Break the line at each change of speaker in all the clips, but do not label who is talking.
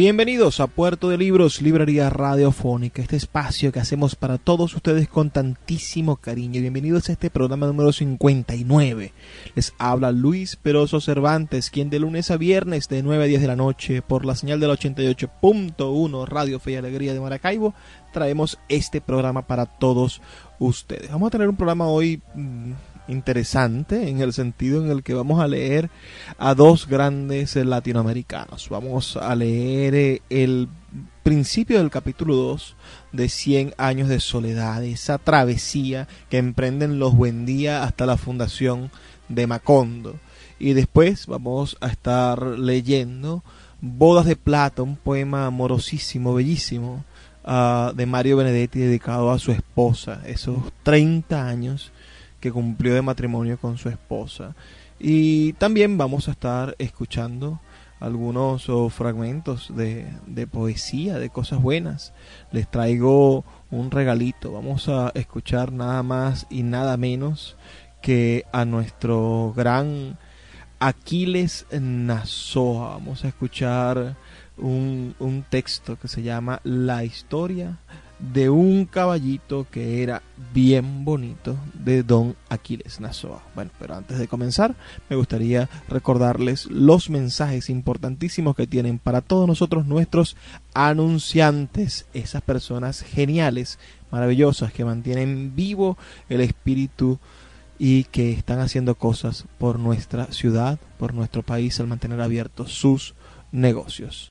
Bienvenidos a Puerto de Libros, Librería Radiofónica, este espacio que hacemos para todos ustedes con tantísimo cariño. Bienvenidos a este programa número 59. Les habla Luis Peroso Cervantes, quien de lunes a viernes de 9 a 10 de la noche por la señal del 88.1 Radio Fe y Alegría de Maracaibo traemos este programa para todos ustedes. Vamos a tener un programa hoy mm, interesante en el sentido en el que vamos a leer a dos grandes latinoamericanos. Vamos a leer eh, el principio del capítulo 2 de 100 años de soledad, esa travesía que emprenden los Buendía hasta la fundación de Macondo. Y después vamos a estar leyendo Bodas de Plata, un poema amorosísimo, bellísimo, uh, de Mario Benedetti dedicado a su esposa, esos 30 años que cumplió de matrimonio con su esposa. Y también vamos a estar escuchando algunos oh, fragmentos de, poesía, de cosas buenas. Les traigo un regalito. Vamos a escuchar nada más y nada menos que a nuestro gran Aquiles Nazoa. Vamos a escuchar un, un texto que se llama La historia de un caballito que era bien bonito de Don Aquiles Nazoa. Bueno, pero antes de comenzar, me gustaría recordarles los mensajes importantísimos que tienen para todos nosotros nuestros anunciantes, esas personas geniales, maravillosas, que mantienen vivo el espíritu y que están haciendo cosas por nuestra ciudad, por nuestro país, al mantener abiertos sus negocios.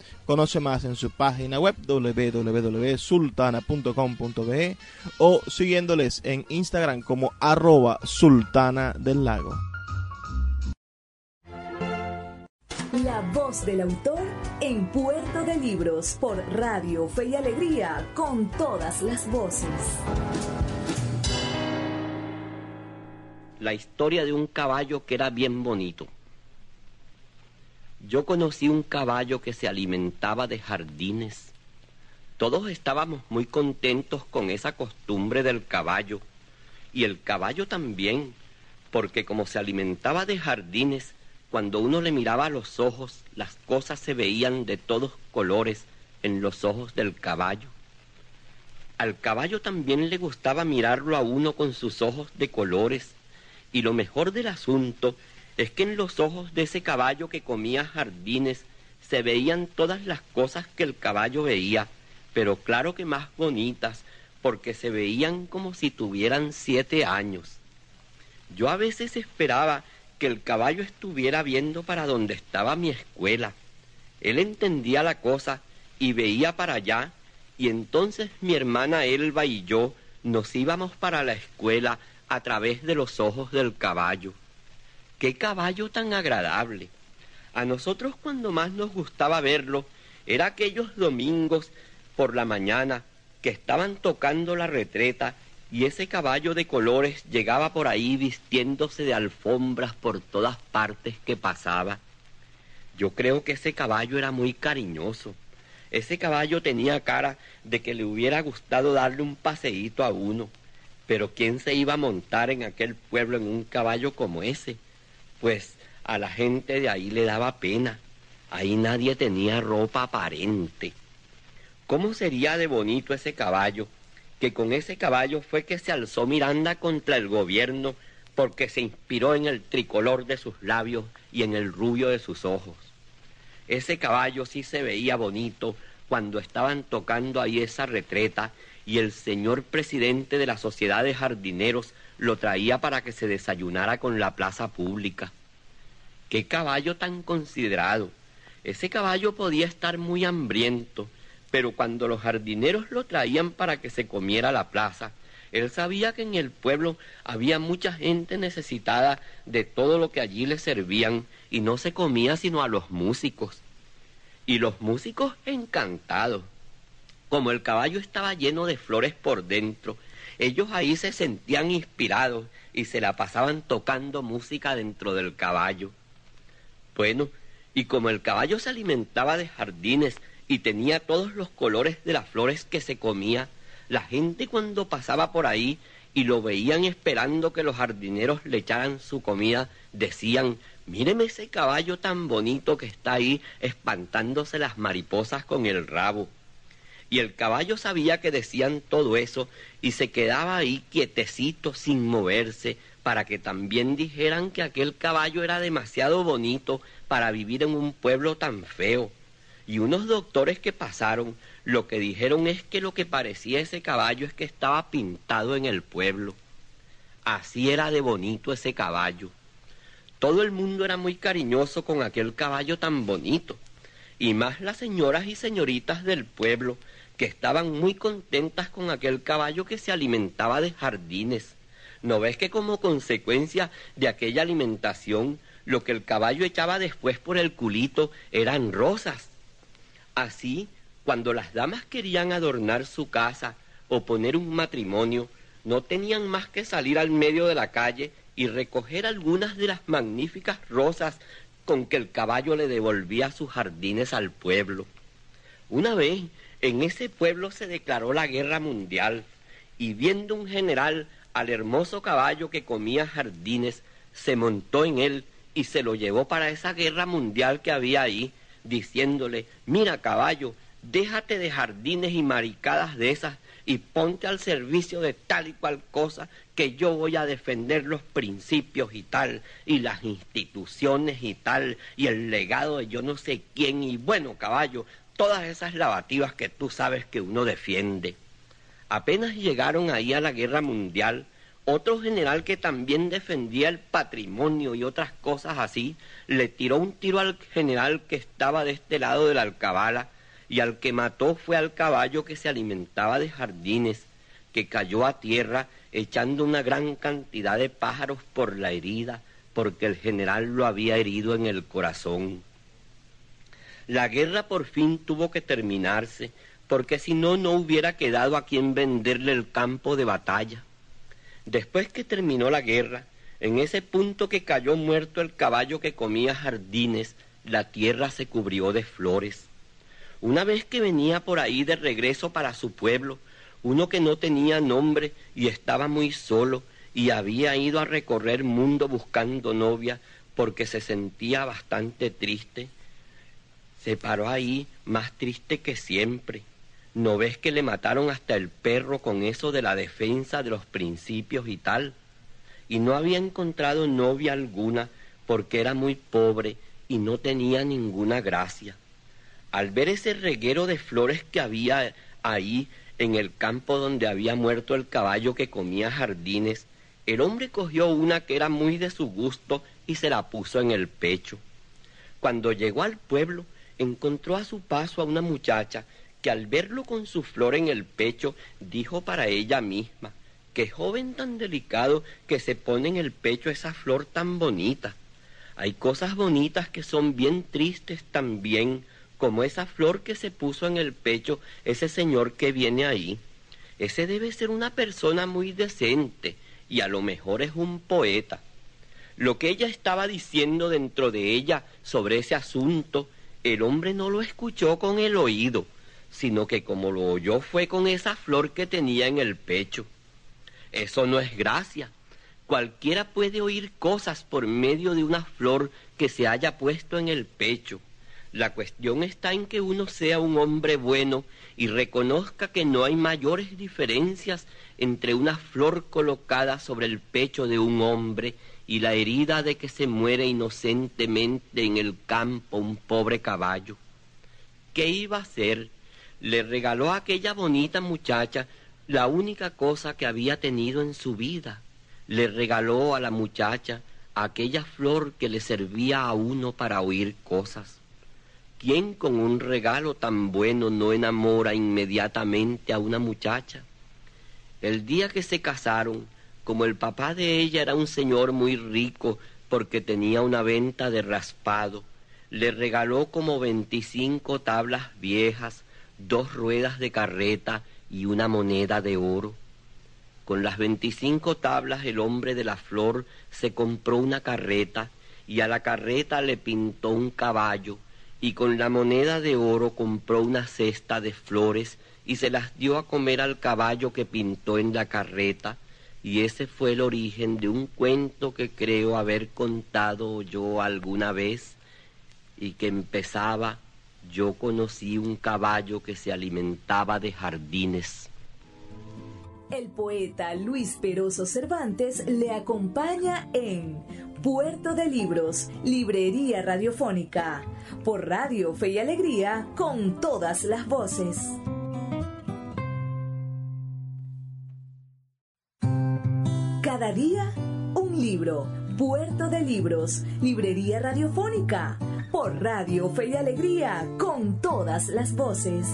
Conoce más en su página web www.sultana.com.be o siguiéndoles en Instagram como arroba sultana del lago.
La voz del autor en Puerto de Libros por Radio Fe y Alegría con todas las voces.
La historia de un caballo que era bien bonito. Yo conocí un caballo que se alimentaba de jardines. Todos estábamos muy contentos con esa costumbre del caballo, y el caballo también, porque como se alimentaba de jardines, cuando uno le miraba a los ojos, las cosas se veían de todos colores en los ojos del caballo. Al caballo también le gustaba mirarlo a uno con sus ojos de colores, y lo mejor del asunto es que en los ojos de ese caballo que comía jardines se veían todas las cosas que el caballo veía, pero claro que más bonitas, porque se veían como si tuvieran siete años. Yo a veces esperaba que el caballo estuviera viendo para donde estaba mi escuela. Él entendía la cosa y veía para allá, y entonces mi hermana Elba y yo nos íbamos para la escuela a través de los ojos del caballo. ¡Qué caballo tan agradable! A nosotros cuando más nos gustaba verlo era aquellos domingos por la mañana que estaban tocando la retreta y ese caballo de colores llegaba por ahí vistiéndose de alfombras por todas partes que pasaba. Yo creo que ese caballo era muy cariñoso. Ese caballo tenía cara de que le hubiera gustado darle un paseíto a uno. Pero ¿quién se iba a montar en aquel pueblo en un caballo como ese? Pues a la gente de ahí le daba pena. Ahí nadie tenía ropa aparente. ¿Cómo sería de bonito ese caballo? Que con ese caballo fue que se alzó Miranda contra el gobierno porque se inspiró en el tricolor de sus labios y en el rubio de sus ojos. Ese caballo sí se veía bonito cuando estaban tocando ahí esa retreta y el señor presidente de la sociedad de jardineros lo traía para que se desayunara con la plaza pública. ¡Qué caballo tan considerado! Ese caballo podía estar muy hambriento, pero cuando los jardineros lo traían para que se comiera la plaza, él sabía que en el pueblo había mucha gente necesitada de todo lo que allí le servían y no se comía sino a los músicos. Y los músicos encantados. Como el caballo estaba lleno de flores por dentro, ellos ahí se sentían inspirados y se la pasaban tocando música dentro del caballo. Bueno, y como el caballo se alimentaba de jardines y tenía todos los colores de las flores que se comía, la gente cuando pasaba por ahí y lo veían esperando que los jardineros le echaran su comida, decían, míreme ese caballo tan bonito que está ahí espantándose las mariposas con el rabo. Y el caballo sabía que decían todo eso y se quedaba ahí quietecito sin moverse para que también dijeran que aquel caballo era demasiado bonito para vivir en un pueblo tan feo. Y unos doctores que pasaron lo que dijeron es que lo que parecía ese caballo es que estaba pintado en el pueblo. Así era de bonito ese caballo. Todo el mundo era muy cariñoso con aquel caballo tan bonito, y más las señoras y señoritas del pueblo, que estaban muy contentas con aquel caballo que se alimentaba de jardines. ¿No ves que como consecuencia de aquella alimentación, lo que el caballo echaba después por el culito eran rosas? Así, cuando las damas querían adornar su casa o poner un matrimonio, no tenían más que salir al medio de la calle y recoger algunas de las magníficas rosas con que el caballo le devolvía sus jardines al pueblo. Una vez en ese pueblo se declaró la guerra mundial y viendo un general al hermoso caballo que comía jardines, se montó en él y se lo llevó para esa guerra mundial que había ahí, diciéndole, mira caballo, déjate de jardines y maricadas de esas y ponte al servicio de tal y cual cosa que yo voy a defender los principios y tal, y las instituciones y tal, y el legado de yo no sé quién, y bueno, caballo, todas esas lavativas que tú sabes que uno defiende. Apenas llegaron ahí a la guerra mundial, otro general que también defendía el patrimonio y otras cosas así, le tiró un tiro al general que estaba de este lado de la alcabala, y al que mató fue al caballo que se alimentaba de jardines, que cayó a tierra echando una gran cantidad de pájaros por la herida, porque el general lo había herido en el corazón. La guerra por fin tuvo que terminarse, porque si no, no hubiera quedado a quien venderle el campo de batalla. Después que terminó la guerra, en ese punto que cayó muerto el caballo que comía jardines, la tierra se cubrió de flores. Una vez que venía por ahí de regreso para su pueblo, uno que no tenía nombre y estaba muy solo y había ido a recorrer mundo buscando novia porque se sentía bastante triste, se paró ahí más triste que siempre. ¿No ves que le mataron hasta el perro con eso de la defensa de los principios y tal? Y no había encontrado novia alguna porque era muy pobre y no tenía ninguna gracia. Al ver ese reguero de flores que había ahí en el campo donde había muerto el caballo que comía jardines, el hombre cogió una que era muy de su gusto y se la puso en el pecho. Cuando llegó al pueblo, encontró a su paso a una muchacha que al verlo con su flor en el pecho, dijo para ella misma, qué joven tan delicado que se pone en el pecho esa flor tan bonita. Hay cosas bonitas que son bien tristes también, como esa flor que se puso en el pecho ese señor que viene ahí. Ese debe ser una persona muy decente y a lo mejor es un poeta. Lo que ella estaba diciendo dentro de ella sobre ese asunto, el hombre no lo escuchó con el oído, sino que como lo oyó fue con esa flor que tenía en el pecho. Eso no es gracia. Cualquiera puede oír cosas por medio de una flor que se haya puesto en el pecho. La cuestión está en que uno sea un hombre bueno y reconozca que no hay mayores diferencias entre una flor colocada sobre el pecho de un hombre y la herida de que se muere inocentemente en el campo un pobre caballo. ¿Qué iba a hacer? Le regaló a aquella bonita muchacha la única cosa que había tenido en su vida. Le regaló a la muchacha aquella flor que le servía a uno para oír cosas. ¿Quién con un regalo tan bueno no enamora inmediatamente a una muchacha? El día que se casaron, como el papá de ella era un señor muy rico porque tenía una venta de raspado, le regaló como veinticinco tablas viejas, dos ruedas de carreta y una moneda de oro. Con las veinticinco tablas el hombre de la flor se compró una carreta y a la carreta le pintó un caballo y con la moneda de oro compró una cesta de flores y se las dio a comer al caballo que pintó en la carreta, y ese fue el origen de un cuento que creo haber contado yo alguna vez, y que empezaba, yo conocí un caballo que se alimentaba de jardines.
El poeta Luis Peroso Cervantes le acompaña en Puerto de Libros, Librería Radiofónica, por Radio Fe y Alegría, con todas las voces. Un libro. Puerto de Libros, Librería Radiofónica, por Radio Fe y Alegría, con todas las voces.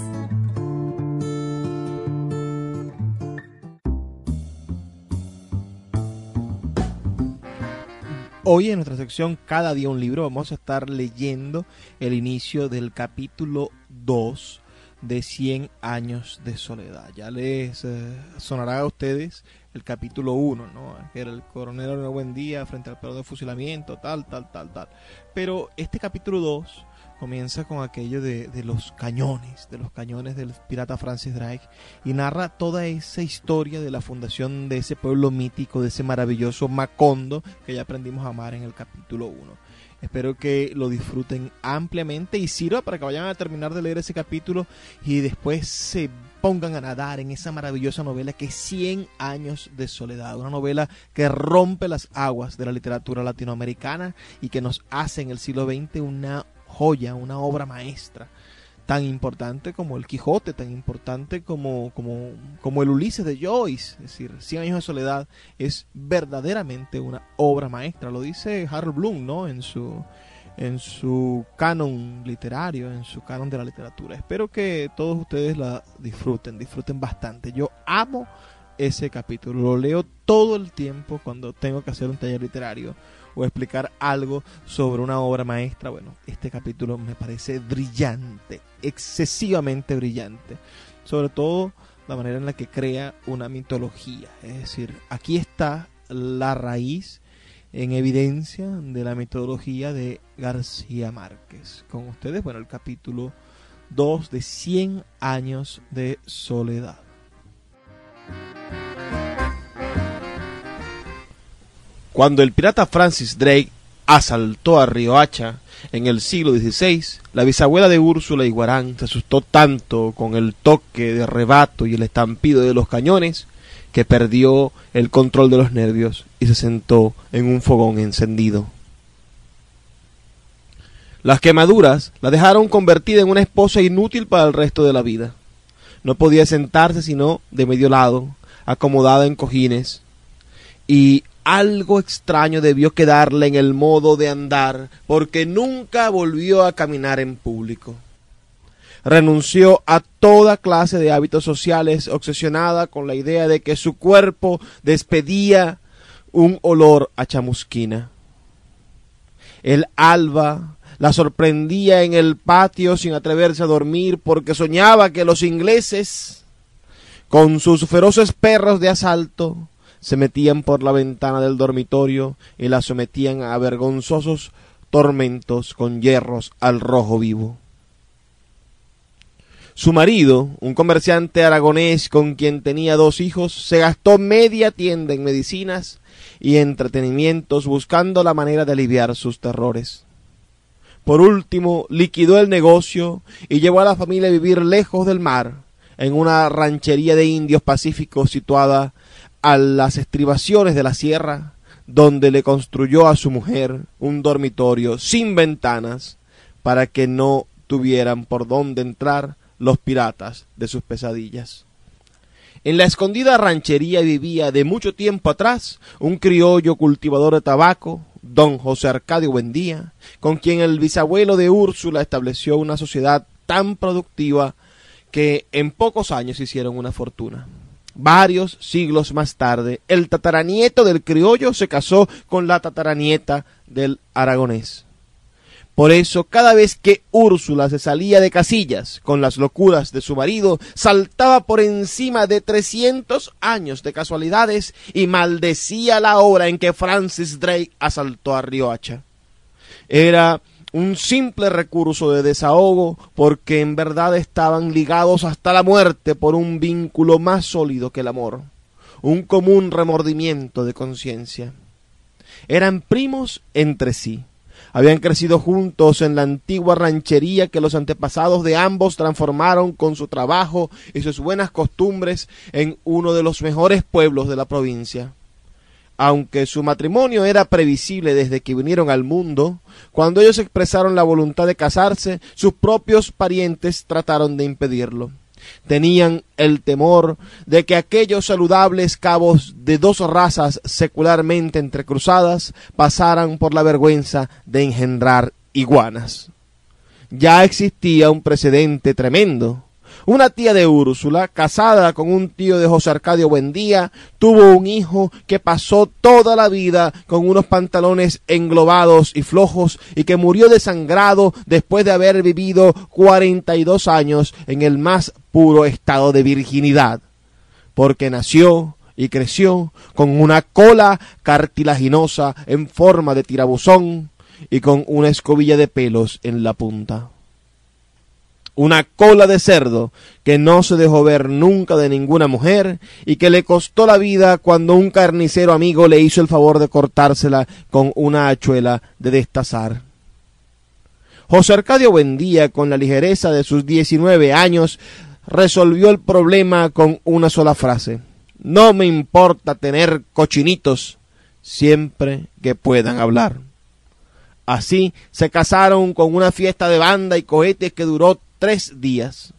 Hoy en nuestra sección Cada día un libro vamos a estar leyendo el inicio del capítulo 2 de 100 años de soledad. Ya les eh, sonará a ustedes el capítulo 1, ¿no? Que era el coronel de buen día frente al perro de fusilamiento, tal, tal, tal, tal. Pero este capítulo 2 comienza con aquello de, de, los cañones, de los cañones del pirata Francis Drake, y narra toda esa historia de la fundación de ese pueblo mítico, de ese maravilloso Macondo que ya aprendimos a amar en el capítulo 1. Espero que lo disfruten ampliamente y sirva para que vayan a terminar de leer ese capítulo y después se pongan a nadar en esa maravillosa novela que es 100 años de soledad, una novela que rompe las aguas de la literatura latinoamericana y que nos hace en el siglo XX una joya, una obra maestra tan importante como el Quijote, tan importante como, como, como el Ulises de Joyce. Es decir, Cien años de soledad es verdaderamente una obra maestra. Lo dice Harold Bloom, ¿no? En su, en su canon literario, en su canon de la literatura. Espero que todos ustedes la disfruten, disfruten bastante. Yo amo ese capítulo, lo leo todo el tiempo cuando tengo que hacer un taller literario o explicar algo sobre una obra maestra, bueno, este capítulo me parece brillante, excesivamente brillante. Sobre todo la manera en la que crea una mitología. Es decir, aquí está la raíz en evidencia de la mitología de García Márquez. Con ustedes, bueno, el capítulo 2 de 100 años de soledad. Cuando el pirata Francis Drake asaltó a Riohacha en el siglo XVI, la bisabuela de Úrsula Iguarán se asustó tanto con el toque de rebato y el estampido de los cañones que perdió el control de los nervios y se sentó en un fogón encendido. Las quemaduras la dejaron convertida en una esposa inútil para el resto de la vida. No podía sentarse sino de medio lado, acomodada en cojines, y algo extraño debió quedarle en el modo de andar, porque nunca volvió a caminar en público. Renunció a toda clase de hábitos sociales, obsesionada con la idea de que su cuerpo despedía un olor a chamusquina. El alba la sorprendía en el patio sin atreverse a dormir porque soñaba que los ingleses, con sus feroces perros de asalto, se metían por la ventana del dormitorio y la sometían a vergonzosos tormentos con hierros al rojo vivo. Su marido, un comerciante aragonés con quien tenía dos hijos, se gastó media tienda en medicinas y entretenimientos buscando la manera de aliviar sus terrores. Por último, liquidó el negocio y llevó a la familia a vivir lejos del mar, en una ranchería de indios pacíficos situada a las estribaciones de la sierra, donde le construyó a su mujer un dormitorio sin ventanas para que no tuvieran por dónde entrar los piratas de sus pesadillas. En la escondida ranchería vivía de mucho tiempo atrás un criollo cultivador de tabaco, don José Arcadio Buendía, con quien el bisabuelo de Úrsula estableció una sociedad tan productiva que en pocos años hicieron una fortuna. Varios siglos más tarde, el tataranieto del criollo se casó con la tataranieta del aragonés. Por eso, cada vez que Úrsula se salía de casillas con las locuras de su marido, saltaba por encima de trescientos años de casualidades y maldecía la hora en que Francis Drake asaltó a Riohacha. Era un simple recurso de desahogo porque en verdad estaban ligados hasta la muerte por un vínculo más sólido que el amor, un común remordimiento de conciencia. Eran primos entre sí habían crecido juntos en la antigua ranchería que los antepasados de ambos transformaron con su trabajo y sus buenas costumbres en uno de los mejores pueblos de la provincia. Aunque su matrimonio era previsible desde que vinieron al mundo, cuando ellos expresaron la voluntad de casarse, sus propios parientes trataron de impedirlo tenían el temor de que aquellos saludables cabos de dos razas secularmente entrecruzadas pasaran por la vergüenza de engendrar iguanas. Ya existía un precedente tremendo. Una tía de Úrsula, casada con un tío de José Arcadio Buendía, tuvo un hijo que pasó toda la vida con unos pantalones englobados y flojos y que murió desangrado después de haber vivido cuarenta y dos años en el más puro estado de virginidad, porque nació y creció con una cola cartilaginosa en forma de tirabuzón y con una escobilla de pelos en la punta una cola de cerdo que no se dejó ver nunca de ninguna mujer y que le costó la vida cuando un carnicero amigo le hizo el favor de cortársela con una hachuela de destazar. José Arcadio Buendía, con la ligereza de sus diecinueve años, resolvió el problema con una sola frase. No me importa tener cochinitos siempre que puedan hablar. Así se casaron con una fiesta de banda y cohetes que duró tres días.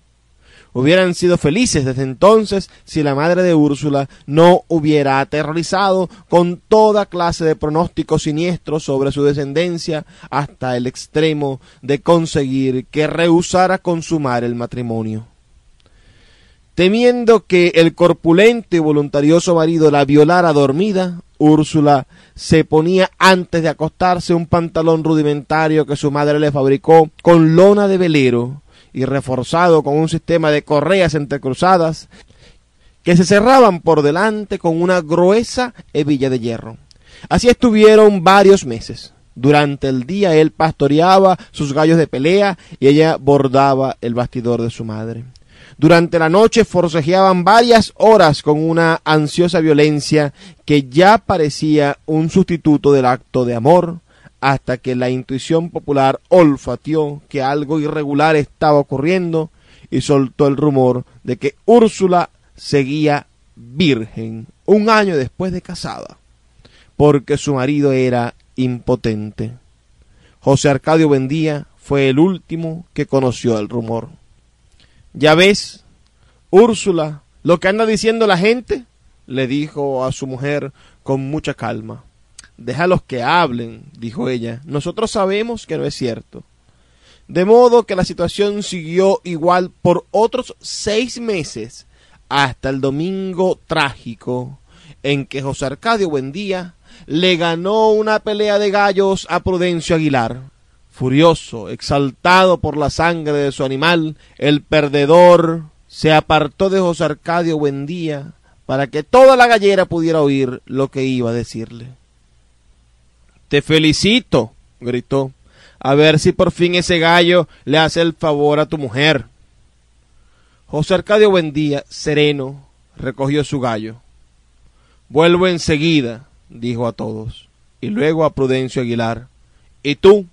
Hubieran sido felices desde entonces si la madre de Úrsula no hubiera aterrorizado con toda clase de pronósticos siniestros sobre su descendencia hasta el extremo de conseguir que rehusara consumar el matrimonio. Temiendo que el corpulento y voluntarioso marido la violara dormida, Úrsula se ponía antes de acostarse un pantalón rudimentario que su madre le fabricó con lona de velero y reforzado con un sistema de correas entrecruzadas que se cerraban por delante con una gruesa hebilla de hierro. Así estuvieron varios meses. Durante el día él pastoreaba sus gallos de pelea y ella bordaba el bastidor de su madre. Durante la noche forcejeaban varias horas con una ansiosa violencia que ya parecía un sustituto del acto de amor, hasta que la intuición popular olfateó que algo irregular estaba ocurriendo y soltó el rumor de que Úrsula seguía virgen un año después de casada, porque su marido era impotente. José Arcadio Bendía fue el último que conoció el rumor. Ya ves, Úrsula, lo que anda diciendo la gente, le dijo a su mujer con mucha calma. Déjalos que hablen, dijo ella. Nosotros sabemos que no es cierto. De modo que la situación siguió igual por otros seis meses hasta el domingo trágico en que José Arcadio Buendía le ganó una pelea de gallos a Prudencio Aguilar. Furioso, exaltado por la sangre de su animal, el perdedor se apartó de José Arcadio Buendía para que toda la gallera pudiera oír lo que iba a decirle. Te felicito, gritó. A ver si por fin ese gallo le hace el favor a tu mujer. José Arcadio Buendía, sereno, recogió su gallo. Vuelvo enseguida, dijo a todos, y luego a Prudencio Aguilar. ¿Y tú?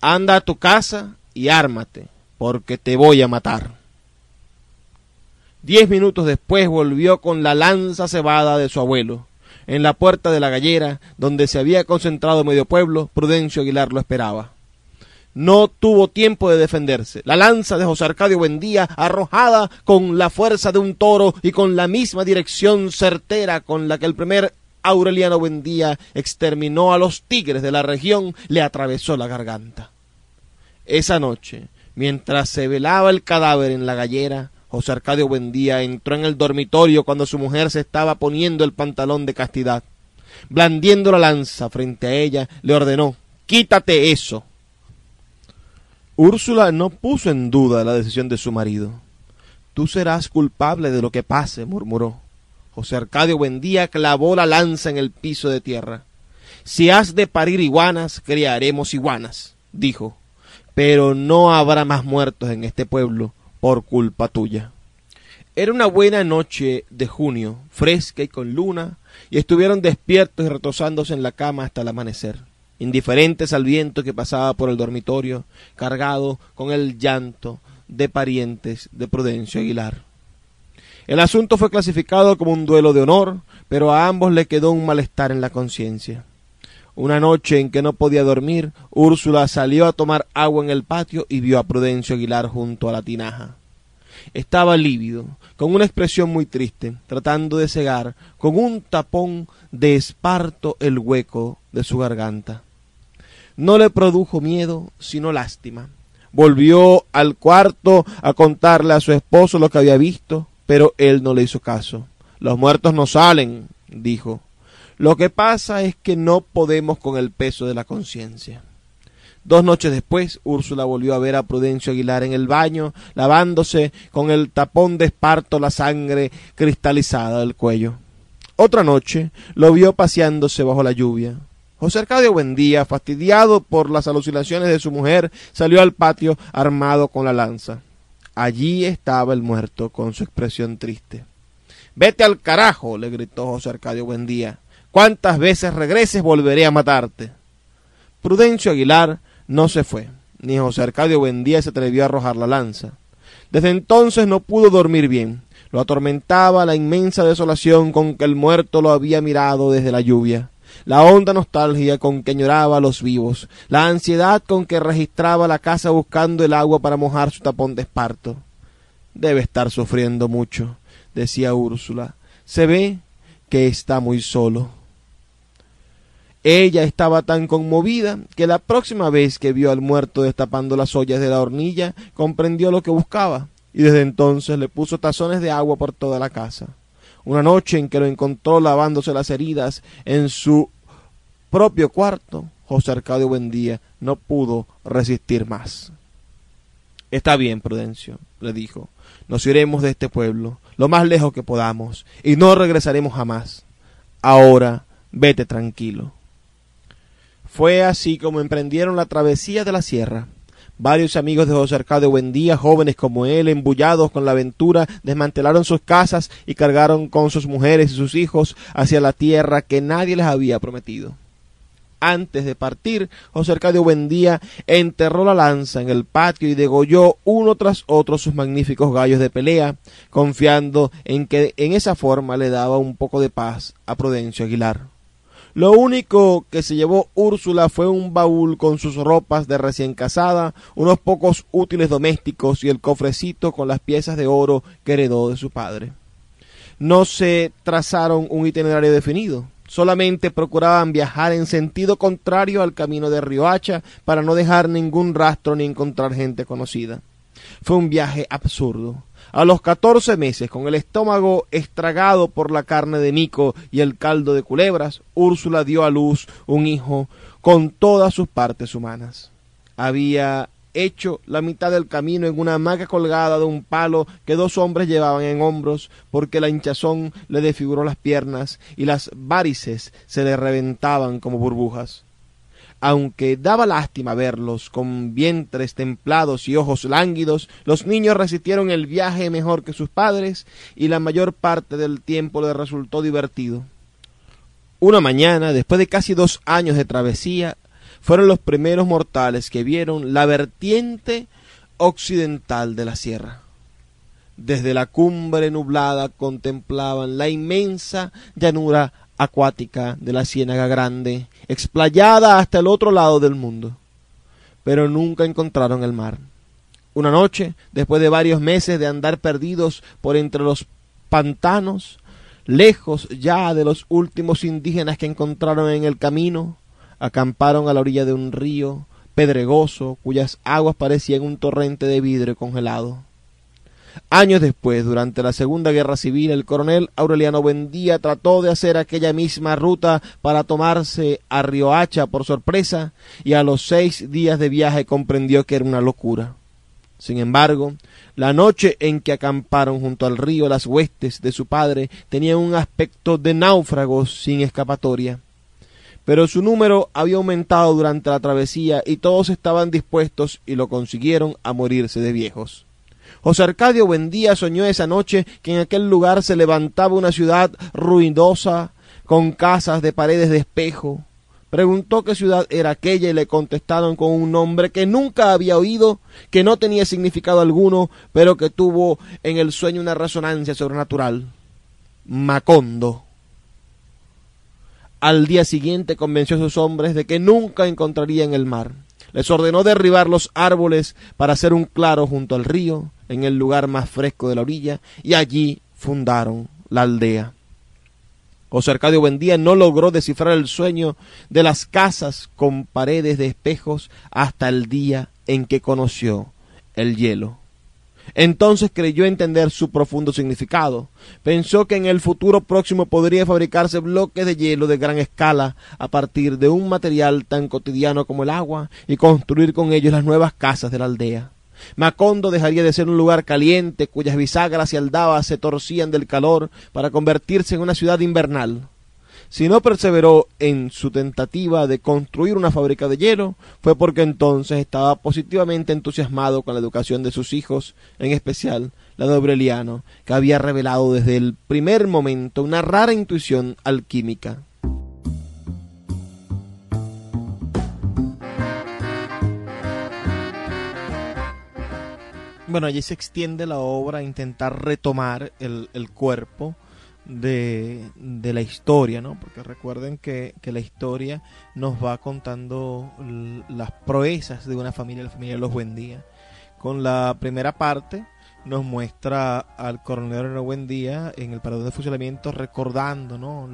anda a tu casa y ármate, porque te voy a matar. Diez minutos después volvió con la lanza cebada de su abuelo. En la puerta de la gallera, donde se había concentrado medio pueblo, Prudencio Aguilar lo esperaba. No tuvo tiempo de defenderse. La lanza de José Arcadio arrojada con la fuerza de un toro y con la misma dirección certera con la que el primer Aureliano Buendía exterminó a los tigres de la región, le atravesó la garganta. Esa noche, mientras se velaba el cadáver en la gallera, José Arcadio Buendía entró en el dormitorio cuando su mujer se estaba poniendo el pantalón de castidad. Blandiendo la lanza frente a ella, le ordenó Quítate eso. Úrsula no puso en duda la decisión de su marido. Tú serás culpable de lo que pase, murmuró. José Arcadio Buendía clavó la lanza en el piso de tierra. Si has de parir iguanas, criaremos iguanas, dijo. Pero no habrá más muertos en este pueblo por culpa tuya. Era una buena noche de junio, fresca y con luna, y estuvieron despiertos y retozándose en la cama hasta el amanecer, indiferentes al viento que pasaba por el dormitorio, cargado con el llanto de parientes de Prudencio Aguilar. El asunto fue clasificado como un duelo de honor, pero a ambos le quedó un malestar en la conciencia. Una noche en que no podía dormir, Úrsula salió a tomar agua en el patio y vio a Prudencio Aguilar junto a la tinaja. Estaba lívido, con una expresión muy triste, tratando de cegar con un tapón de esparto el hueco de su garganta. No le produjo miedo, sino lástima. Volvió al cuarto a contarle a su esposo lo que había visto, pero él no le hizo caso. Los muertos no salen, dijo. Lo que pasa es que no podemos con el peso de la conciencia. Dos noches después, Úrsula volvió a ver a Prudencio Aguilar en el baño, lavándose con el tapón de esparto la sangre cristalizada del cuello. Otra noche lo vio paseándose bajo la lluvia. José Arcadio Buendía, fastidiado por las alucinaciones de su mujer, salió al patio armado con la lanza. Allí estaba el muerto con su expresión triste. Vete al carajo, le gritó José Arcadio Buendía. Cuantas veces regreses volveré a matarte. Prudencio Aguilar no se fue, ni José Arcadio Buendía se atrevió a arrojar la lanza. Desde entonces no pudo dormir bien. Lo atormentaba la inmensa desolación con que el muerto lo había mirado desde la lluvia la honda nostalgia con que añoraba a los vivos, la ansiedad con que registraba la casa buscando el agua para mojar su tapón de esparto. Debe estar sufriendo mucho, decía Úrsula. Se ve que está muy solo. Ella estaba tan conmovida que la próxima vez que vio al muerto destapando las ollas de la hornilla comprendió lo que buscaba y desde entonces le puso tazones de agua por toda la casa una noche en que lo encontró lavándose las heridas en su propio cuarto, José Arcadio Buendía no pudo resistir más. Está bien, Prudencio, le dijo, nos iremos de este pueblo, lo más lejos que podamos, y no regresaremos jamás. Ahora vete tranquilo. Fue así como emprendieron la travesía de la sierra. Varios amigos de José Arcadio Buendía, jóvenes como él, embullados con la aventura, desmantelaron sus casas y cargaron con sus mujeres y sus hijos hacia la tierra que nadie les había prometido. Antes de partir, José Arcadio Buendía enterró la lanza en el patio y degolló uno tras otro sus magníficos gallos de pelea, confiando en que en esa forma le daba un poco de paz a Prudencio Aguilar. Lo único que se llevó Úrsula fue un baúl con sus ropas de recién casada, unos pocos útiles domésticos y el cofrecito con las piezas de oro que heredó de su padre. No se trazaron un itinerario definido, solamente procuraban viajar en sentido contrario al camino de Riohacha para no dejar ningún rastro ni encontrar gente conocida. Fue un viaje absurdo. A los catorce meses, con el estómago estragado por la carne de mico y el caldo de culebras, Úrsula dio a luz un hijo con todas sus partes humanas. Había hecho la mitad del camino en una hamaca colgada de un palo que dos hombres llevaban en hombros, porque la hinchazón le desfiguró las piernas y las varices se le reventaban como burbujas aunque daba lástima verlos con vientres templados y ojos lánguidos, los niños resistieron el viaje mejor que sus padres y la mayor parte del tiempo les resultó divertido. Una mañana, después de casi dos años de travesía, fueron los primeros mortales que vieron la vertiente occidental de la sierra. Desde la cumbre nublada contemplaban la inmensa llanura acuática de la Ciénaga Grande, explayada hasta el otro lado del mundo. Pero nunca encontraron el mar. Una noche, después de varios meses de andar perdidos por entre los pantanos, lejos ya de los últimos indígenas que encontraron en el camino, acamparon a la orilla de un río pedregoso cuyas aguas parecían un torrente de vidrio congelado. Años después, durante la Segunda Guerra Civil, el coronel Aureliano Buendía trató de hacer aquella misma ruta para tomarse a Riohacha por sorpresa y a los seis días de viaje comprendió que era una locura. Sin embargo, la noche en que acamparon junto al río las huestes de su padre tenían un aspecto de náufragos sin escapatoria. Pero su número había aumentado durante la travesía y todos estaban dispuestos y lo consiguieron a morirse de viejos. José Arcadio Buendía soñó esa noche que en aquel lugar se levantaba una ciudad ruidosa, con casas de paredes de espejo. Preguntó qué ciudad era aquella y le contestaron con un nombre que nunca había oído, que no tenía significado alguno, pero que tuvo en el sueño una resonancia sobrenatural. Macondo. Al día siguiente convenció a sus hombres de que nunca encontrarían el mar. Les ordenó derribar los árboles para hacer un claro junto al río, en el lugar más fresco de la orilla, y allí fundaron la aldea. José Arcadio Buendía no logró descifrar el sueño de las casas con paredes de espejos hasta el día en que conoció el hielo. Entonces creyó entender su profundo significado. Pensó que en el futuro próximo podría fabricarse bloques de hielo de gran escala a partir de un material tan cotidiano como el agua y construir con ellos las nuevas casas de la aldea. Macondo dejaría de ser un lugar caliente cuyas bisagras y aldabas se torcían del calor para convertirse en una ciudad invernal. Si no perseveró en su tentativa de construir una fábrica de hielo, fue porque entonces estaba positivamente entusiasmado con la educación de sus hijos, en especial la de Aureliano, que había revelado desde el primer momento una rara intuición alquímica. Bueno, allí se extiende la obra a intentar retomar el, cuerpo de, la historia, ¿no? Porque recuerden que, la historia nos va contando las proezas de una familia, la familia de los Buendía. Con la primera parte nos muestra al coronel Buendía en el parador de fusilamiento recordando ¿no?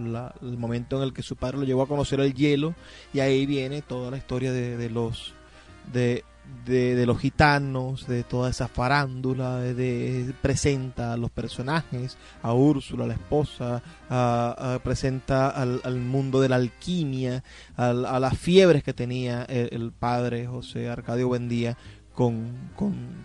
el momento en el que su padre lo llevó a conocer el hielo y ahí viene toda la historia de, de los de de, los gitanos, de toda esa farándula, de, presenta a los personajes, a Úrsula, la esposa, presenta al, mundo de la alquimia, a, las fiebres que tenía el, el padre José Arcadio Buendía con,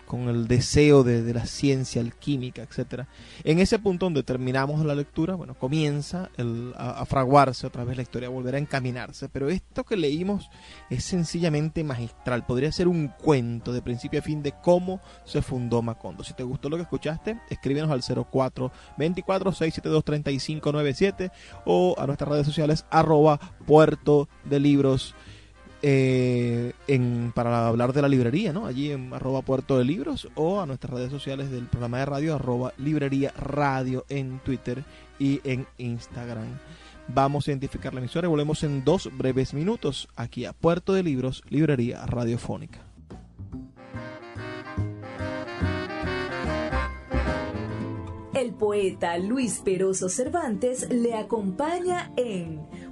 con, el deseo de, la ciencia alquímica, etcétera. En ese punto donde terminamos la lectura, bueno, comienza a, fraguarse otra vez la historia, a volver a encaminarse. Pero esto que leímos es sencillamente magistral. Podría ser un cuento de principio a fin de cómo se fundó Macondo. Si te gustó lo que escuchaste, escríbenos al 04 24 672 3597 o a nuestras redes sociales arroba puerto de libros eh, en, para hablar de la librería, ¿no? Allí en arroba puerto de libros o a nuestras redes sociales del programa de radio arroba librería radio en Twitter y en Instagram. Vamos a identificar la emisora y volvemos en dos breves minutos aquí a Puerto de Libros, Librería Radiofónica.
El poeta Luis Peroso Cervantes le acompaña en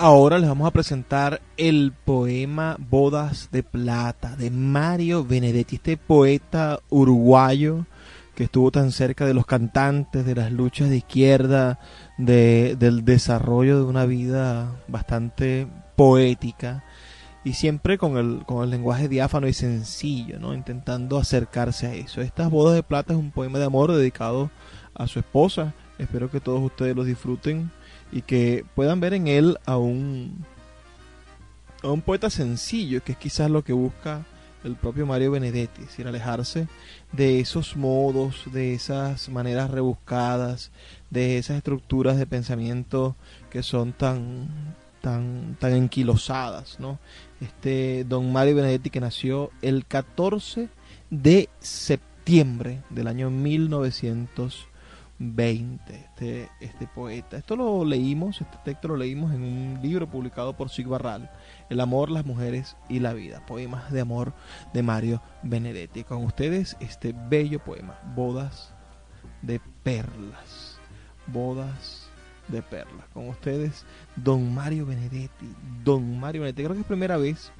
Ahora les vamos a presentar el poema Bodas de Plata de Mario Benedetti, este poeta uruguayo que estuvo tan cerca de los cantantes, de las luchas de izquierda, de, del desarrollo de una vida bastante poética y siempre con el, con el lenguaje diáfano y sencillo, ¿no? intentando acercarse a eso. Estas bodas de plata es un poema de amor dedicado a su esposa. Espero que todos ustedes lo disfruten y que puedan ver en él a un, a un poeta sencillo, que es quizás lo que busca el propio Mario Benedetti, decir, alejarse de esos modos, de esas maneras rebuscadas, de esas estructuras de pensamiento que son tan tan tan enquilosadas, ¿no? Este don Mario Benedetti que nació el 14 de septiembre del año 1920, este, este poeta. Esto lo leímos, este texto lo leímos en un libro publicado por Sig Barral, El amor, las mujeres y la vida, poemas de amor de Mario Benedetti. Con ustedes este bello poema, Bodas de Perlas, Bodas de perlas. Con ustedes, don Mario Benedetti. Don Mario Benedetti. Creo que es primera vez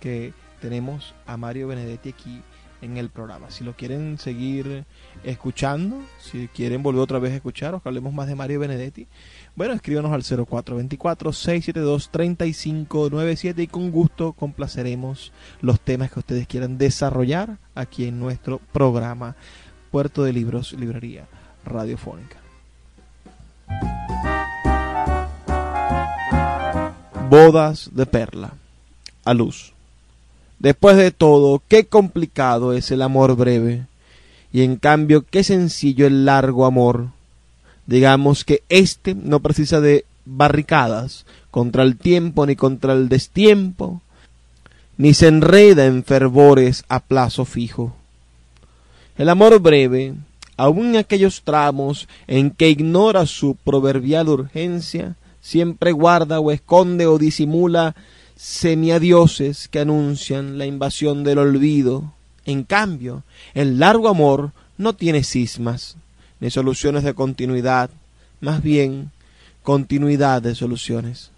que tenemos a Mario Benedetti aquí en el programa. Si lo quieren seguir escuchando, si quieren volver otra vez a escuchar o que hablemos más de Mario Benedetti, bueno, escríbanos al 0424-672-3597 y con gusto complaceremos los temas que ustedes quieran desarrollar aquí en nuestro programa Puerto de Libros, Librería Radiofónica. Bodas de perla, a luz. Después de todo, qué complicado es el amor breve, y en cambio qué sencillo el largo amor. Digamos que éste no precisa de barricadas contra el tiempo ni contra el destiempo, ni se enreda en fervores a plazo fijo. El amor breve, aun en aquellos tramos en que ignora su proverbial urgencia, siempre guarda o esconde o disimula semiadioses que anuncian la invasión del olvido. En cambio, el largo amor no tiene cismas, ni soluciones de continuidad, más bien continuidad de soluciones.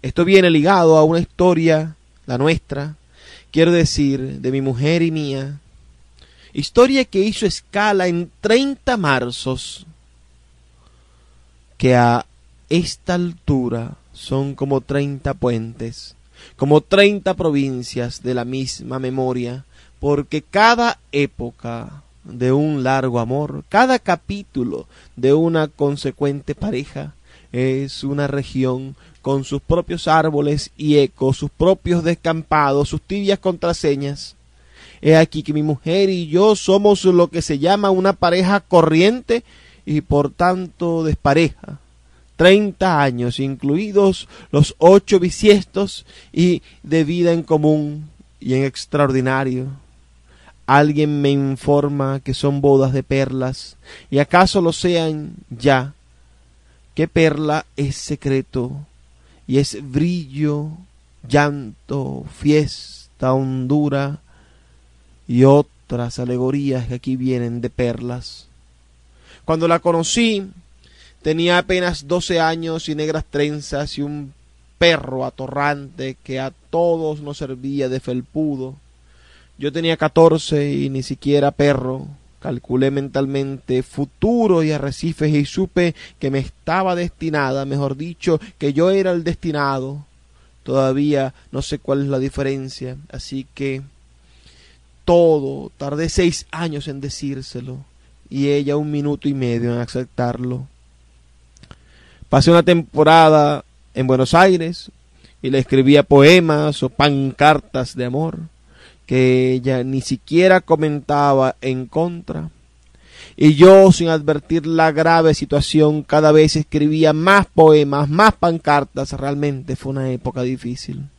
Esto viene ligado a una historia, la nuestra, quiero decir, de mi mujer y mía, historia que hizo escala en treinta marzos, que a esta altura son como treinta puentes, como treinta provincias de la misma memoria, porque cada época de un largo amor, cada capítulo de una consecuente pareja, es una región con sus propios árboles y ecos, sus propios descampados, sus tibias contraseñas. He aquí que mi mujer y yo somos lo que se llama una pareja corriente y por tanto despareja treinta años, incluidos los ocho bisiestos y de vida en común y en extraordinario. Alguien me informa que son bodas de perlas, y acaso lo sean ya. ¿Qué perla es secreto? Y es brillo, llanto, fiesta, hondura y otras alegorías que aquí vienen de perlas. Cuando la conocí, Tenía apenas doce años y negras trenzas y un perro atorrante que a todos nos servía de felpudo. Yo tenía catorce y ni siquiera perro. Calculé mentalmente futuro y arrecifes y supe que me estaba destinada, mejor dicho, que yo era el destinado. Todavía no sé cuál es la diferencia, así que todo, tardé seis años en decírselo y ella un minuto y medio en aceptarlo. Pasé una temporada en Buenos Aires y le escribía poemas o pancartas de amor que ella ni siquiera comentaba en contra. Y yo, sin advertir la grave situación, cada vez escribía más poemas, más pancartas. Realmente fue una época difícil.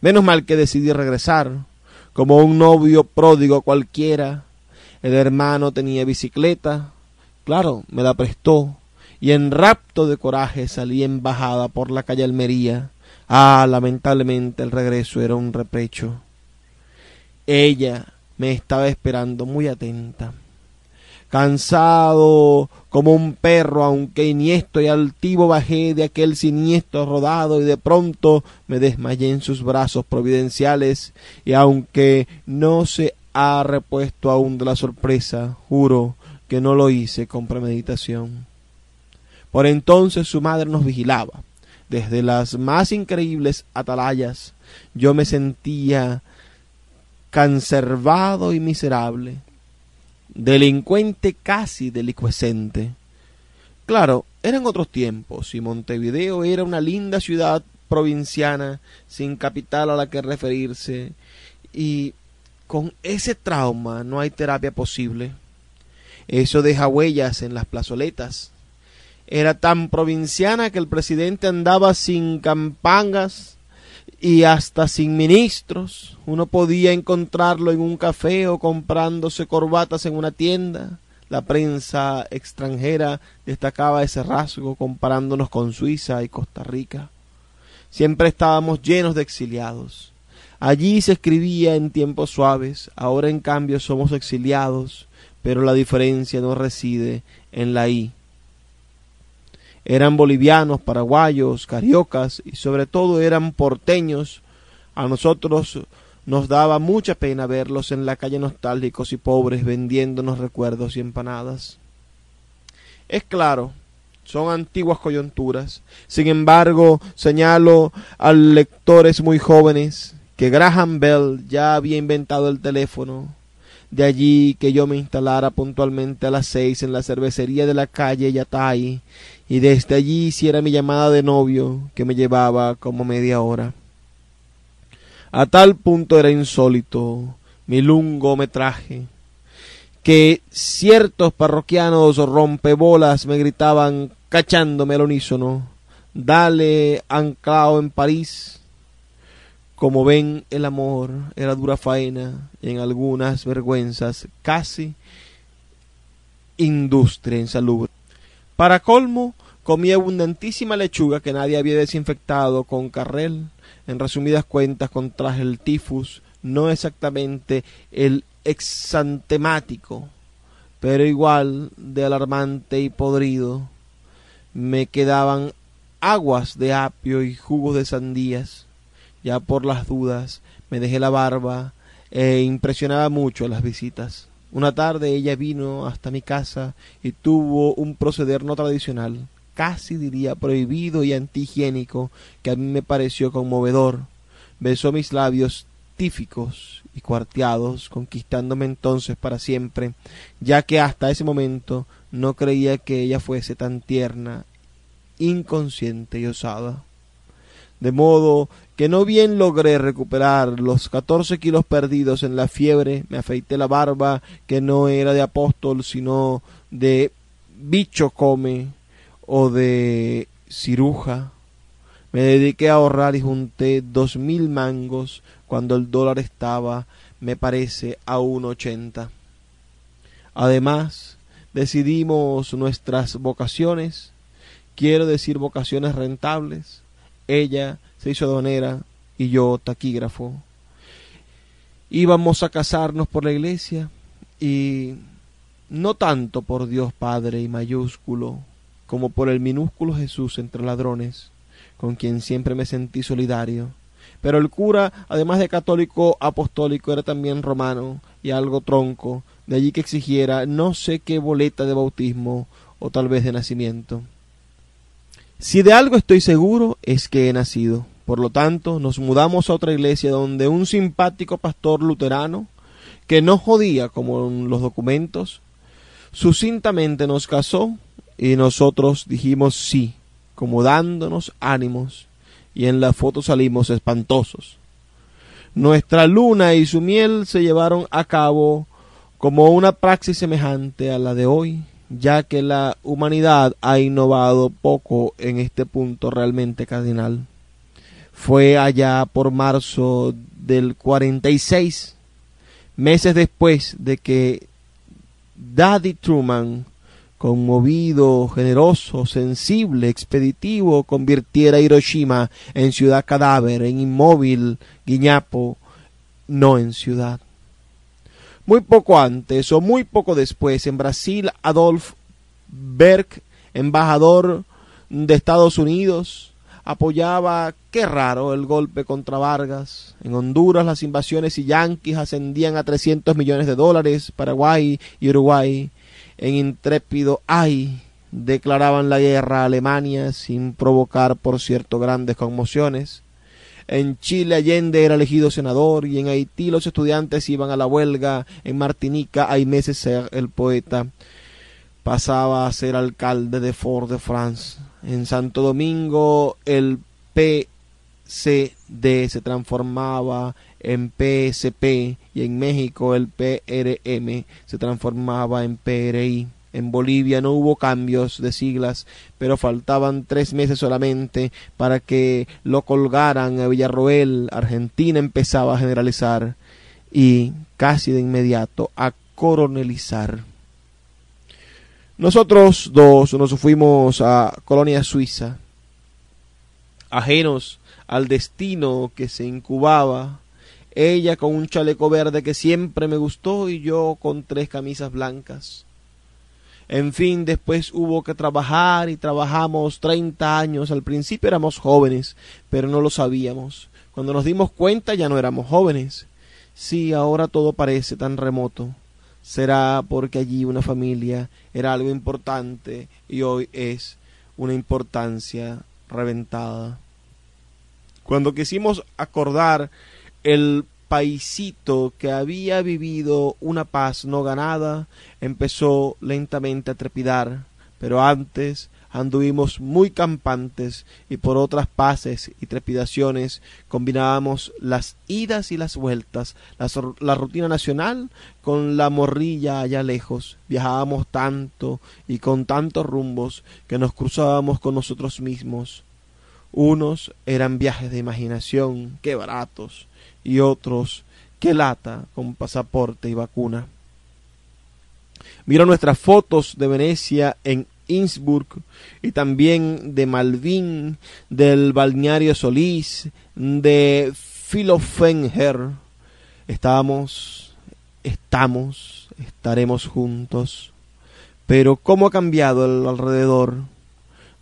Menos mal que decidí regresar, como un novio pródigo cualquiera. El hermano tenía bicicleta. Claro, me la prestó y en rapto de coraje salí embajada por la calle Almería. Ah, lamentablemente el regreso era un reprocho. Ella me estaba esperando muy atenta. Cansado como un perro, aunque iniesto y altivo, bajé de aquel siniestro rodado y de pronto me desmayé en sus brazos providenciales y aunque no se ha repuesto aún de la sorpresa, juro que no lo hice con premeditación. Por entonces su madre nos vigilaba. desde las más increíbles atalayas, yo me sentía cancervado y miserable, delincuente casi delicuescente. Claro, eran otros tiempos y Montevideo era una linda ciudad provinciana sin capital a la que referirse y con ese trauma no hay terapia posible. Eso deja huellas en las plazoletas. Era tan provinciana que el presidente andaba sin campangas y hasta sin ministros. Uno podía encontrarlo en un café o comprándose corbatas en una tienda. La prensa extranjera destacaba ese rasgo comparándonos con Suiza y Costa Rica. Siempre estábamos llenos de exiliados. Allí se escribía en tiempos suaves, ahora en cambio somos exiliados, pero la diferencia no reside en la I. Eran bolivianos, paraguayos, cariocas y sobre todo eran porteños. A nosotros nos daba mucha pena verlos en la calle nostálgicos y pobres vendiéndonos recuerdos y empanadas. Es claro son antiguas coyunturas. Sin embargo, señalo a lectores muy jóvenes que Graham Bell ya había inventado el teléfono. De allí que yo me instalara puntualmente a las seis en la cervecería de la calle Yatay y desde allí hiciera mi llamada de novio que me llevaba como media hora. A tal punto era insólito mi lungometraje que ciertos parroquianos rompebolas me gritaban cachándome al unísono, dale anclado en París. Como ven, el amor era dura faena, en algunas vergüenzas casi industria insalubre. Para colmo, comí abundantísima lechuga que nadie había desinfectado con carrel. En resumidas cuentas, contraje el tifus, no exactamente el exantemático, pero igual de alarmante y podrido. Me quedaban aguas de apio y jugos de sandías. Ya por las dudas me dejé la barba e impresionaba mucho las visitas. Una tarde ella vino hasta mi casa y tuvo un proceder no tradicional, casi diría prohibido y antihigiénico, que a mí me pareció conmovedor. Besó mis labios tíficos y cuarteados, conquistándome entonces para siempre, ya que hasta ese momento no creía que ella fuese tan tierna, inconsciente y osada. De modo que no bien logré recuperar los catorce kilos perdidos en la fiebre, me afeité la barba, que no era de apóstol, sino de bicho come o de ciruja. Me dediqué a ahorrar y junté dos mil mangos cuando el dólar estaba, me parece, a un ochenta. Además, decidimos nuestras vocaciones, quiero decir vocaciones rentables. Ella se hizo donera y yo taquígrafo. Íbamos a casarnos por la iglesia y no tanto por Dios Padre y mayúsculo, como por el minúsculo Jesús entre ladrones, con quien siempre me sentí solidario pero el cura, además de católico apostólico, era también romano y algo tronco, de allí que exigiera no sé qué boleta de bautismo o tal vez de nacimiento. Si de algo estoy seguro es que he nacido. Por lo tanto, nos mudamos a otra iglesia donde un simpático pastor luterano, que no jodía como los documentos, sucintamente nos casó y nosotros dijimos sí, como dándonos ánimos y en la foto salimos espantosos. Nuestra luna y su miel se llevaron a cabo como una praxis semejante a la de hoy, ya que la humanidad ha innovado poco en este punto realmente cardinal. Fue allá por marzo del 46, meses después de que Daddy Truman conmovido, generoso, sensible, expeditivo, convirtiera Hiroshima en ciudad cadáver, en inmóvil, guiñapo, no en ciudad. Muy poco antes o muy poco después, en Brasil, Adolf Berg, embajador de Estados Unidos, apoyaba, qué raro, el golpe contra Vargas. En Honduras las invasiones y yanquis ascendían a 300 millones de dólares, Paraguay y Uruguay en intrépido ay declaraban la guerra a Alemania sin provocar, por cierto, grandes conmociones. En Chile Allende era elegido senador y en Haití los estudiantes iban a la huelga. En Martinica hay meses el poeta pasaba a ser alcalde de Fort-de-France. En Santo Domingo el PCD se transformaba en PSP y en México el PRM se transformaba en PRI. En Bolivia no hubo cambios de siglas, pero faltaban tres meses solamente para que lo colgaran a Villarroel. Argentina empezaba a generalizar y casi de inmediato a coronelizar. Nosotros dos nos fuimos a Colonia Suiza, ajenos al destino que se incubaba, ella con un chaleco verde que siempre me gustó y yo con tres camisas blancas. En fin, después hubo que trabajar y trabajamos treinta años. Al principio éramos jóvenes, pero no lo sabíamos. Cuando nos dimos cuenta ya no éramos jóvenes. Sí, ahora todo parece tan remoto. Será porque allí una familia era algo importante y hoy es una importancia reventada. Cuando quisimos acordar el paisito que había vivido una paz no ganada empezó lentamente a trepidar, pero antes anduvimos muy campantes y por otras paces y trepidaciones combinábamos las idas y las vueltas, la, rutina nacional con la morrilla allá lejos. Viajábamos tanto y con tantos rumbos que nos cruzábamos con nosotros mismos. Unos eran viajes de imaginación, qué baratos, y otros que lata con pasaporte y vacuna. Mira nuestras fotos de Venecia en Innsbruck y también de Malvin, del balneario Solís, de Filofenger. Estamos, estamos, estaremos juntos. Pero ¿cómo ha cambiado el alrededor?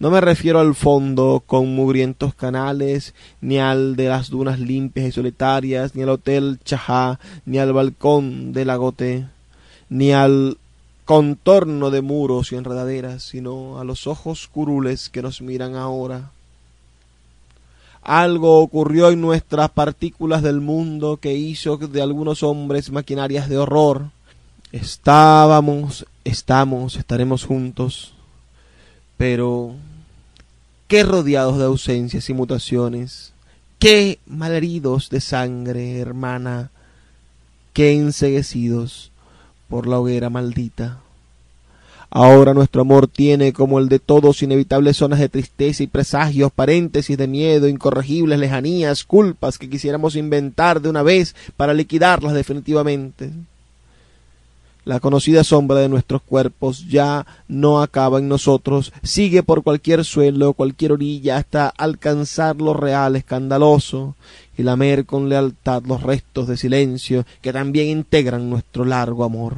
No me refiero al fondo con mugrientos canales, ni al de las dunas limpias y solitarias, ni al hotel Chajá, ni al balcón de la Gote, ni al contorno de muros y enredaderas, sino a los ojos curules que nos miran ahora. Algo ocurrió en nuestras partículas del mundo que hizo de algunos hombres maquinarias de horror. Estábamos, estamos, estaremos juntos, pero qué rodeados de ausencias y mutaciones, qué malheridos de sangre, hermana, qué enseguecidos por la hoguera maldita. Ahora nuestro amor tiene, como el de todos, inevitables zonas de tristeza y presagios, paréntesis de miedo, incorregibles lejanías, culpas que quisiéramos inventar de una vez para liquidarlas definitivamente. La conocida sombra de nuestros cuerpos ya no acaba en nosotros, sigue por cualquier suelo, cualquier orilla, hasta alcanzar lo real escandaloso y lamer con lealtad los restos de silencio que también integran nuestro largo amor.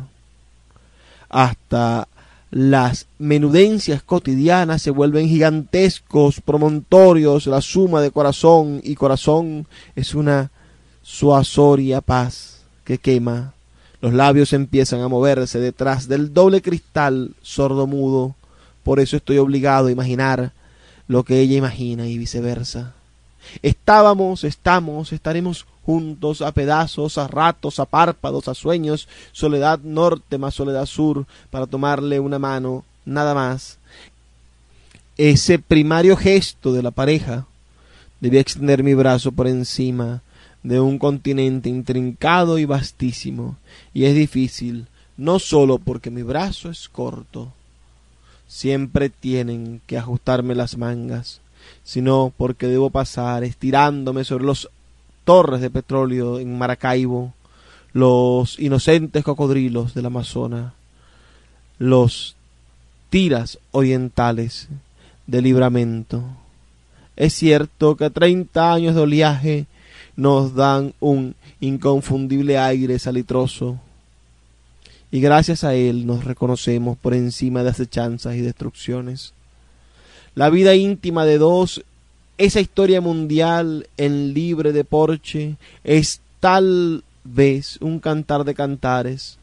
Hasta las menudencias cotidianas se vuelven gigantescos promontorios, la suma de corazón y corazón es una suasoria paz que quema los labios empiezan a moverse detrás del doble cristal sordo-mudo. Por eso estoy obligado a imaginar lo que ella imagina y viceversa. Estábamos, estamos, estaremos juntos a pedazos, a ratos, a párpados, a sueños, soledad norte más soledad sur, para tomarle una mano, nada más. Ese primario gesto de la pareja debía extender mi brazo por encima de un continente intrincado y vastísimo, y es difícil, no sólo porque mi brazo es corto, siempre tienen que ajustarme las mangas, sino porque debo pasar estirándome sobre los torres de petróleo en Maracaibo, los inocentes cocodrilos del Amazonas, los tiras orientales de libramento. Es cierto que treinta años de oleaje nos dan un inconfundible aire salitroso y gracias a él nos reconocemos por encima de acechanzas y destrucciones. La vida íntima de dos, esa historia mundial en libre de porche, es tal vez un cantar de cantares,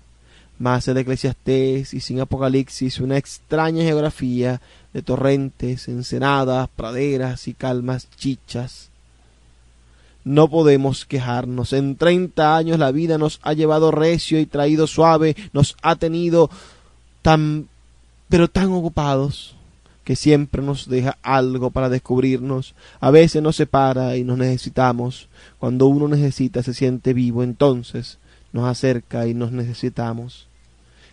más el Eclesiastés y sin Apocalipsis una extraña geografía de torrentes, ensenadas, praderas y calmas chichas. No podemos quejarnos. En treinta años la vida nos ha llevado recio y traído suave, nos ha tenido tan pero tan ocupados que siempre nos deja algo para descubrirnos. A veces nos separa y nos necesitamos. Cuando uno necesita se siente vivo, entonces nos acerca y nos necesitamos.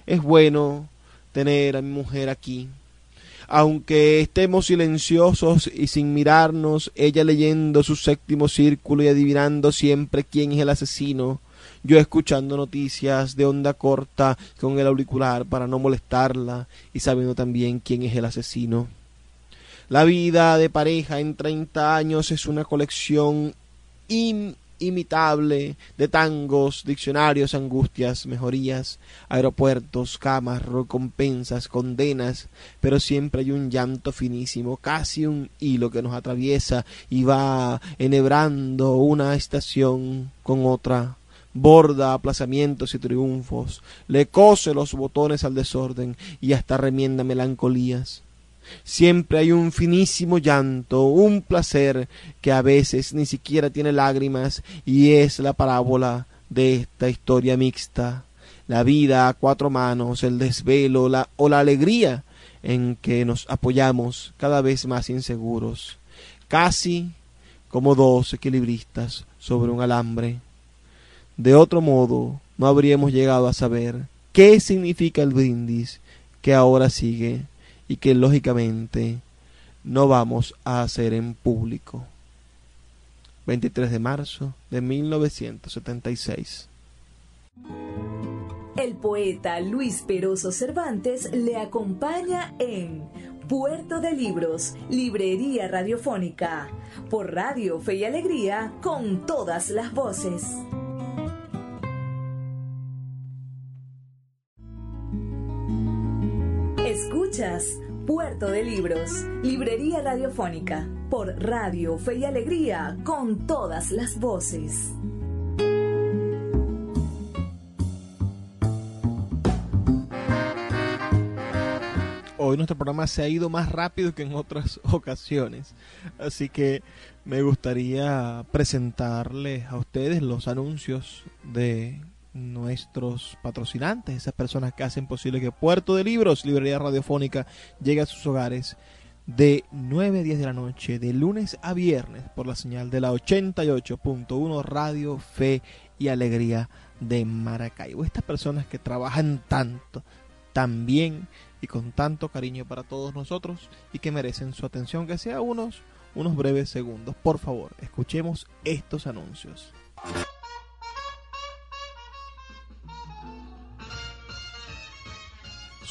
Es bueno tener a mi mujer aquí. Aunque estemos silenciosos y sin mirarnos, ella leyendo su séptimo círculo y adivinando siempre quién es el asesino, yo escuchando noticias de onda corta con el auricular para no molestarla y sabiendo también quién es el asesino. La vida de pareja en treinta años es una colección inimitable de tangos, diccionarios, angustias, mejorías, aeropuertos, camas, recompensas, condenas, pero siempre hay un llanto finísimo, casi un hilo que nos atraviesa y va enhebrando una estación con otra borda aplazamientos y triunfos, le cose los botones al desorden y hasta remienda melancolías. Siempre hay un finísimo llanto, un placer que a veces ni siquiera tiene lágrimas y es la parábola de esta historia mixta, la vida a cuatro manos, el desvelo la, o la alegría en que nos apoyamos cada vez más inseguros, casi como dos equilibristas sobre un alambre. De otro modo, no habríamos llegado a saber qué significa el brindis que ahora sigue y que lógicamente no vamos a hacer en público. 23 de marzo de 1976.
El poeta Luis Peroso Cervantes le acompaña en Puerto de Libros, Librería Radiofónica, por Radio Fe y Alegría, con todas las voces. Escuchas Puerto de Libros, Librería Radiofónica, por Radio Fe y Alegría, con todas las voces.
Hoy nuestro programa se ha ido más rápido que en otras ocasiones, así que me gustaría presentarles a ustedes los anuncios de nuestros patrocinantes, esas personas que hacen posible que Puerto de Libros, Librería Radiofónica, llegue a sus hogares de 9 a 10 de la noche, de lunes a viernes, por la señal de la 88.1 Radio Fe y Alegría de Maracaibo. Estas personas que trabajan tanto, tan bien y con tanto cariño para todos nosotros y que merecen su atención, que sea unos, unos breves segundos. Por favor, escuchemos estos anuncios.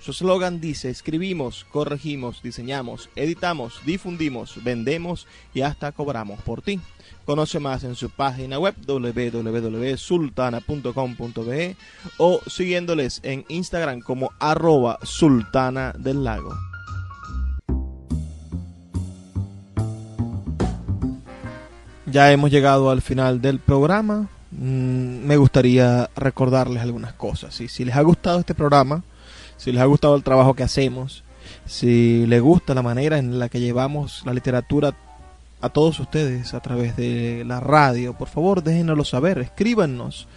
su eslogan dice, escribimos, corregimos, diseñamos, editamos, difundimos, vendemos y hasta cobramos por ti. Conoce más en su página web www.sultana.com.be o siguiéndoles en Instagram como arroba sultana del lago. Ya hemos llegado al final del programa. Mm, me gustaría recordarles algunas cosas. Y si les ha gustado este programa, si les ha gustado el trabajo que hacemos, si les gusta la manera en la que llevamos la literatura a todos ustedes a través de la radio. Por favor, déjenoslo saber, escríbanos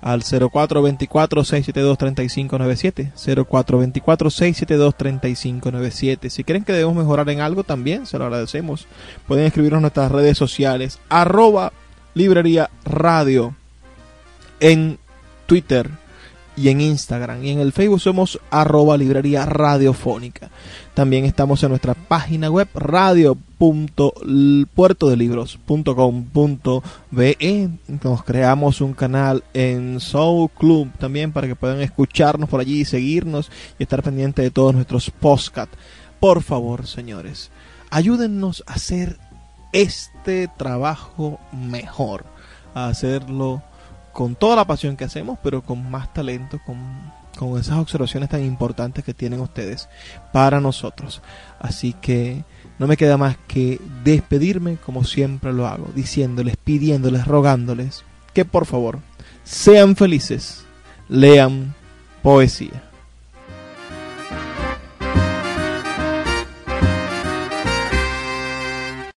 al 0424-672-3597, 0424-672-3597. Si creen que debemos mejorar en algo, también se lo agradecemos. Pueden escribirnos en nuestras redes sociales, arroba librería radio en Twitter y en Instagram. Y en el Facebook somos arroba librería radiofónica. También estamos en nuestra página web radio.puertodelibros.com.be. Nos creamos un canal en Soul Club también para que puedan escucharnos por allí, seguirnos y estar pendientes de todos nuestros podcasts. Por favor, señores, ayúdennos a hacer este trabajo mejor a hacerlo con toda la pasión que hacemos, pero con más talento, con, con esas observaciones tan importantes que tienen ustedes para nosotros. Así que no me queda más que despedirme como siempre lo hago, diciéndoles, pidiéndoles, rogándoles que por favor sean felices, lean poesía.